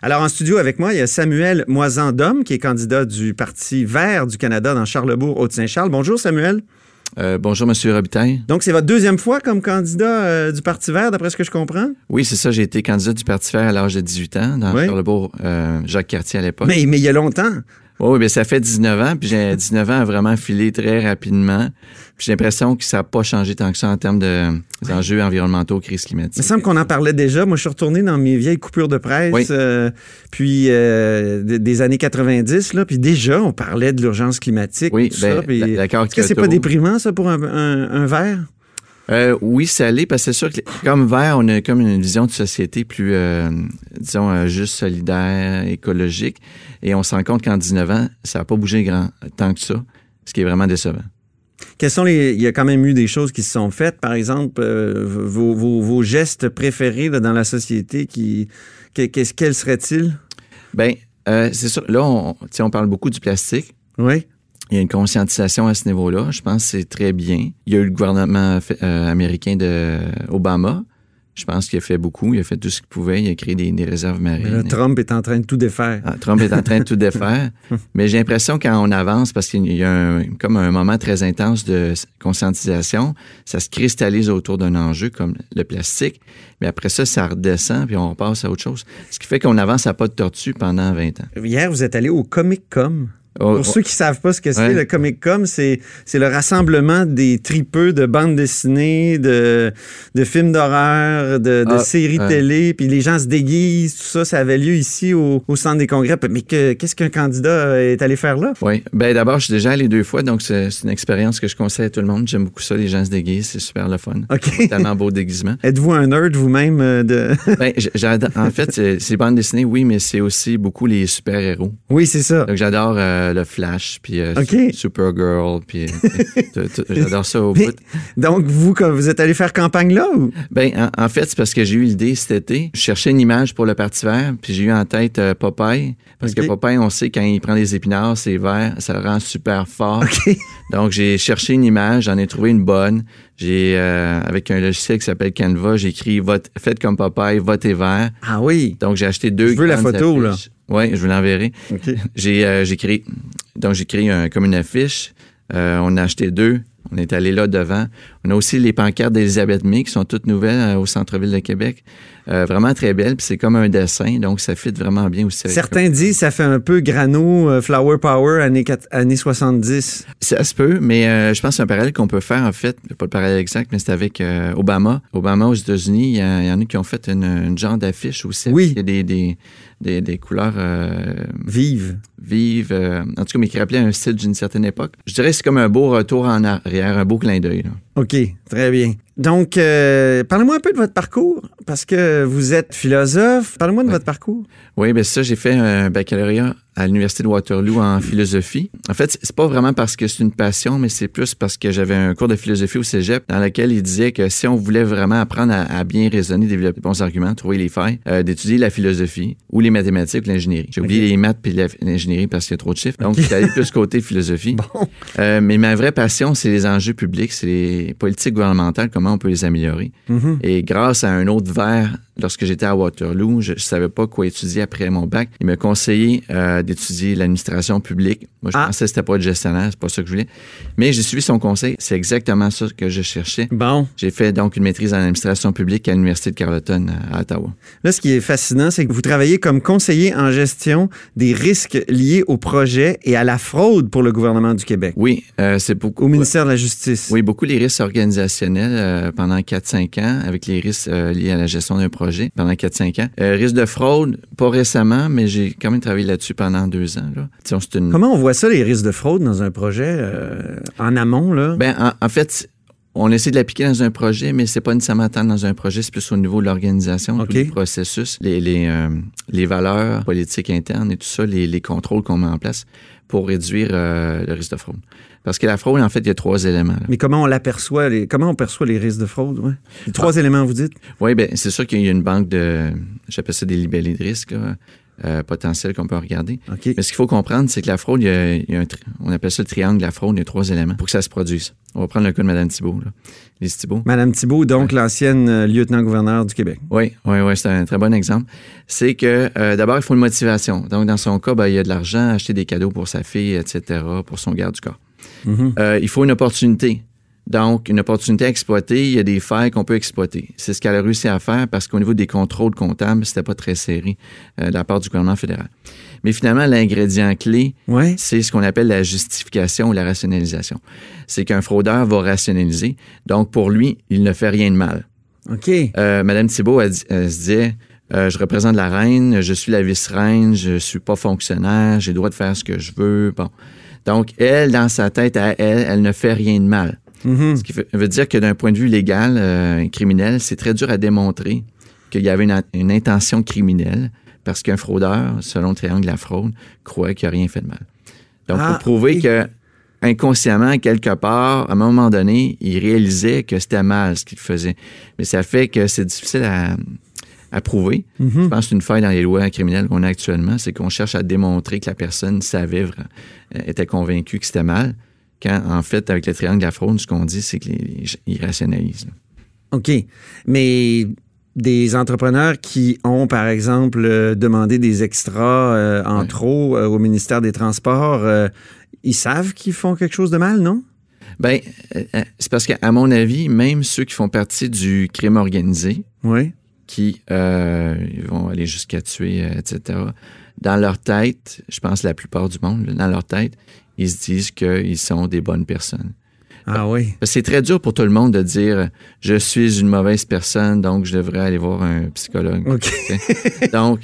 Alors, en studio avec moi, il y a Samuel Moisan-Dom, qui est candidat du Parti vert du Canada dans Charlebourg, Haute-Saint-Charles. Bonjour, Samuel. Euh, bonjour, Monsieur Robitaille. Donc, c'est votre deuxième fois comme candidat euh, du Parti vert, d'après ce que je comprends? Oui, c'est ça. J'ai été candidat du Parti vert à l'âge de 18 ans, dans Charlebourg, euh, Jacques Cartier à l'époque. Mais, mais il y a longtemps. Oui, bien, ça fait 19 ans, puis j'ai 19 ans à vraiment filé très rapidement. J'ai l'impression que ça n'a pas changé tant que ça en termes d'enjeux environnementaux, crise climatique. Il me semble qu'on en parlait déjà. Moi, je suis retourné dans mes vieilles coupures de presse, euh, puis euh, des années 90, là, puis déjà, on parlait de l'urgence climatique. Oui, ben, d'accord. Est-ce que c'est pas déprimant, ça, pour un, un, verre? Euh, oui, ça l'est, parce que c'est sûr que comme vert, on a comme une vision de société plus, disons, juste solidaire, écologique. Et on se rend compte qu'en 19 ans, ça n'a pas bougé grand tant que ça, ce qui est vraiment décevant. Quels sont les. Il y a quand même eu des choses qui se sont faites. Par exemple, euh, vos, vos, gestes préférés dans la société, qui, qu'est-ce, quels seraient-ils? Bien, euh, c'est sûr. Là, on, on parle beaucoup du plastique. Oui. Il y a une conscientisation à ce niveau-là. Je pense que c'est très bien. Il y a eu le gouvernement euh, américain de Obama je pense qu'il a fait beaucoup. Il a fait tout ce qu'il pouvait. Il a créé des, réserves marines. Trump est en train de tout défaire. Ah, Trump est en train de tout défaire. Mais j'ai l'impression quand on avance, parce qu'il y a comme un moment très intense de conscientisation, ça se cristallise autour d'un enjeu comme le plastique. Mais après ça, ça redescend, puis on passe à autre chose. Ce qui fait qu'on avance à pas de tortue pendant 20 ans. Hier, vous êtes allé au Comic Com. Oh, Pour ceux qui savent pas ce que c'est, le Comic Com, c'est, le rassemblement des tripeux de bandes dessinées, de, de films d'horreur, de, de ah, séries télé, puis les gens se déguisent, tout ça, ça avait lieu ici au, au centre des congrès. Mais qu'est-ce qu'un candidat est allé faire là? Oui, ben d'abord, je suis déjà allé deux fois, donc c'est, une expérience que je conseille à tout le monde. J'aime beaucoup ça, les gens se déguisent, c'est super le fun. OK. Tellement beau déguisement. Êtes-vous un nerd vous-même euh, de... ben, j'adore, en fait, c'est, c'est bandes dessinées, oui, mais c'est aussi beaucoup les super-héros. Oui, c'est ça. Donc j'adore... Euh, le Flash, puis euh, Supergirl, puis euh, j'adore ça au bout. Donc, vous, quand vous êtes allé faire campagne là? Ou? Ben, en, fait, c'est parce que j'ai eu l'idée cet été. Je cherchais une image pour le Parti vert, puis j'ai eu en tête euh, Popeye. Parce que Popeye, on sait, quand il prend les épinards, c'est vert, ça le rend super fort. Donc, j'ai cherché une image, j'en ai trouvé une bonne. J'ai, avec un logiciel qui s'appelle Canva, j'ai écrit Faites comme Popeye, votez vert. Ah oui. Donc, j'ai acheté deux. Je veux la photo, là. Oui, je vous l'enverrai. J'ai, euh, j'ai créé, donc j'ai créé un, comme une affiche. Euh, on a acheté deux. On est allé là devant. On a aussi les pancartes d'Elisabeth May qui sont toutes nouvelles euh, au centre-ville de Québec. Euh, vraiment très belles. Puis c'est comme un dessin, donc ça fit vraiment bien aussi. Certains disent ça fait un peu grano, euh, flower power années, années 70. Ça se peut, mais je pense que c'est un parallèle qu'on peut faire en fait. Pas le parallèle exact, mais c'est avec Obama. Obama aux États-Unis, il y, en a qui ont fait une, genre d'affiche aussi. Oui. Il y a des, des, des, des couleurs vives. Vives. en tout cas, mais qui rappelaient un style d'une certaine époque. Je dirais que c'est comme un beau retour en arrière, un beau clin d'œil. OK, très bien. Donc, euh, parlez-moi un peu de votre parcours, parce que vous êtes philosophe. Parlez-moi de votre parcours. Oui, bien ça, j'ai fait un baccalauréat à l'Université de Waterloo en philosophie. En fait, c'est pas vraiment parce que c'est une passion, mais c'est plus parce que j'avais un cours de philosophie au cégep dans lequel il disait que si on voulait vraiment apprendre à, bien raisonner, développer bons arguments, trouver les failles, euh, d'étudier la philosophie ou les mathématiques ou l'ingénierie. J'ai oublié les maths puis l'ingénierie parce qu'il y a trop de chiffres. Donc, okay. j'allais plus côté philosophie. Bon. Euh, mais ma vraie passion, c'est les enjeux publics, c'est les politiques gouvernementales, comment on peut les améliorer. Mm-hmm. Et grâce à un autre verre lorsque j'étais à Waterloo, je ne savais pas quoi étudier après mon bac. Il m'a conseillé euh, d'étudier l'administration publique. Moi, je ah. pensais que c'était pas de gestionnaire, c'est pas ça que je voulais. Mais j'ai suivi son conseil. C'est exactement ça que je cherchais. Bon. J'ai fait donc une maîtrise en administration publique à l'Université de Carleton à Ottawa. Là, ce qui est fascinant, c'est que vous travaillez comme conseiller en gestion des risques liés au projet et à la fraude pour le gouvernement du Québec. Oui, euh, c'est beaucoup. Au ministère de la Justice. Oui, beaucoup les risques organisationnels euh, pendant 4-5 ans avec les risques liés à la gestion d'un projet pendant 4-5 ans. Euh, risque de fraude, pas récemment, mais j'ai quand même travaillé là-dessus pendant deux ans. Là. Comment on voit ça, les risques de fraude dans un projet euh, en amont? Là? Ben, en, fait, on essaie de l'appliquer dans un projet, mais c'est pas nécessairement tant dans un projet, c'est plus au niveau de l'organisation, okay. le processus, les, les, euh, les, valeurs politiques internes et tout ça, les, les contrôles qu'on met en place pour réduire euh, le risque de fraude. Parce que la fraude, en fait, il y a trois éléments. Mais comment on l'aperçoit? comment on perçoit les risques de fraude? Ouais? trois ah. éléments, vous dites? Oui, bien, c'est sûr qu'il y a une banque de, j'appelle ça des libellés de risque, euh, potentiels qu'on peut regarder. Mais ce qu'il faut comprendre, c'est que la fraude, il y a, un on appelle ça le triangle de la fraude, il y a trois éléments pour que ça se produise. On va prendre le cas de Mme Thibault. Là. Lise Thibault. Mme Thibault, donc l'ancienne euh, lieutenant-gouverneur du Québec. Oui, oui, oui, c'est un très bon exemple. C'est que euh, d'abord, il faut une motivation. Donc, dans son cas, ben, il y a de l'argent, acheter des cadeaux pour sa fille, etc., pour son garde du corps. Mhm. Euh, il faut une opportunité. Donc, une opportunité à exploiter, il y a des failles qu'on peut exploiter. C'est ce qu'elle a réussi à faire parce qu'au niveau des contrôles comptables, c'était pas très serré de la part du gouvernement fédéral. Mais finalement, l'ingrédient clé, c'est ce qu'on appelle la justification ou la rationalisation. C'est qu'un fraudeur va rationaliser. Donc, pour lui, il ne fait rien de mal. OK. Euh, Madame Thibault, elle, se disait, euh, je représente la reine, je suis la vice-reine, je suis pas fonctionnaire, j'ai le droit de faire ce que je veux. Bon. Donc, elle, dans sa tête à elle, elle ne fait rien de mal. Mm-hmm. Ce qui veut dire que d'un point de vue légal, euh, criminel, c'est très dur à démontrer qu'il y avait une intention criminelle parce qu'un fraudeur, selon le triangle de la fraude, croit qu'il n'a rien fait de mal. Donc, il faut ah, prouver que inconsciemment, quelque part, à un moment donné, il réalisait que c'était mal ce qu'il faisait. Mais ça fait que c'est difficile à, prouver. Mm-hmm. Je pense que c'est une faille dans les lois criminelles qu'on a actuellement, c'est qu'on cherche à démontrer que la personne savait, euh, était convaincue que c'était mal, quand en fait, avec le triangle de la fraude, ce qu'on dit, c'est qu'il rationalise. OK. Mais des entrepreneurs qui ont, par exemple, euh, demandé des extras euh, en trop euh, au ministère des Transports, ils savent qu'ils font quelque chose de mal, non? Ben, c'est parce qu'à mon avis, même ceux qui font partie du crime organisé, qui vont aller jusqu'à tuer, etc., dans leur tête, je pense la plupart du monde, dans leur tête, ils se disent qu'ils sont des bonnes personnes. Ah oui. C'est très dur pour tout le monde de dire je suis une mauvaise personne, donc je devrais aller voir un psychologue. donc,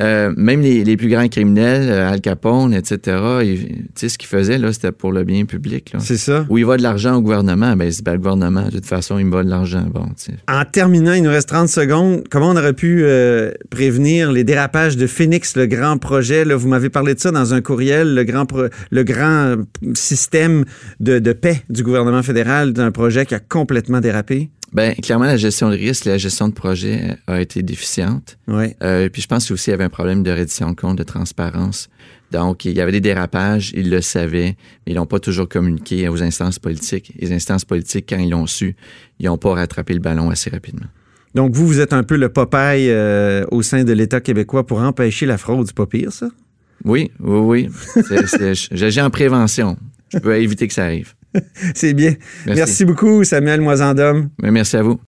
euh, même les, plus grands criminels, euh, Al Capone, etc., tu sais, ce qu'ils faisaient, là, c'était pour le bien public. C'est ça. Où il va de l'argent au gouvernement, ben, ben, le gouvernement, de toute façon, il me va de l'argent. Bon, en terminant, il nous reste 30 secondes. Comment on aurait pu euh, prévenir les dérapages de Phoenix, le grand projet? Là, vous m'avez parlé de ça dans un courriel, le grand, le grand système de, de paix du gouvernement fédéral d'un projet qui a complètement dérapé? Bien, clairement, la gestion de risque, la gestion de projet a été déficiente. Oui. Euh, puis je pense aussi qu'il y avait un problème de reddition de compte, de transparence. Donc, il y avait des dérapages, ils le savaient, mais ils n'ont pas toujours communiqué aux instances politiques. Les instances politiques, quand ils l'ont su, ils n'ont pas rattrapé le ballon assez rapidement. Donc, vous, vous êtes un peu le Popeye euh, au sein de l'État québécois pour empêcher la fraude. C'est pas pire, ça? Oui, oui, oui. J'agis en prévention. Je peux éviter que ça arrive. C'est bien. Merci. beaucoup, Samuel Moisandom. Merci à vous.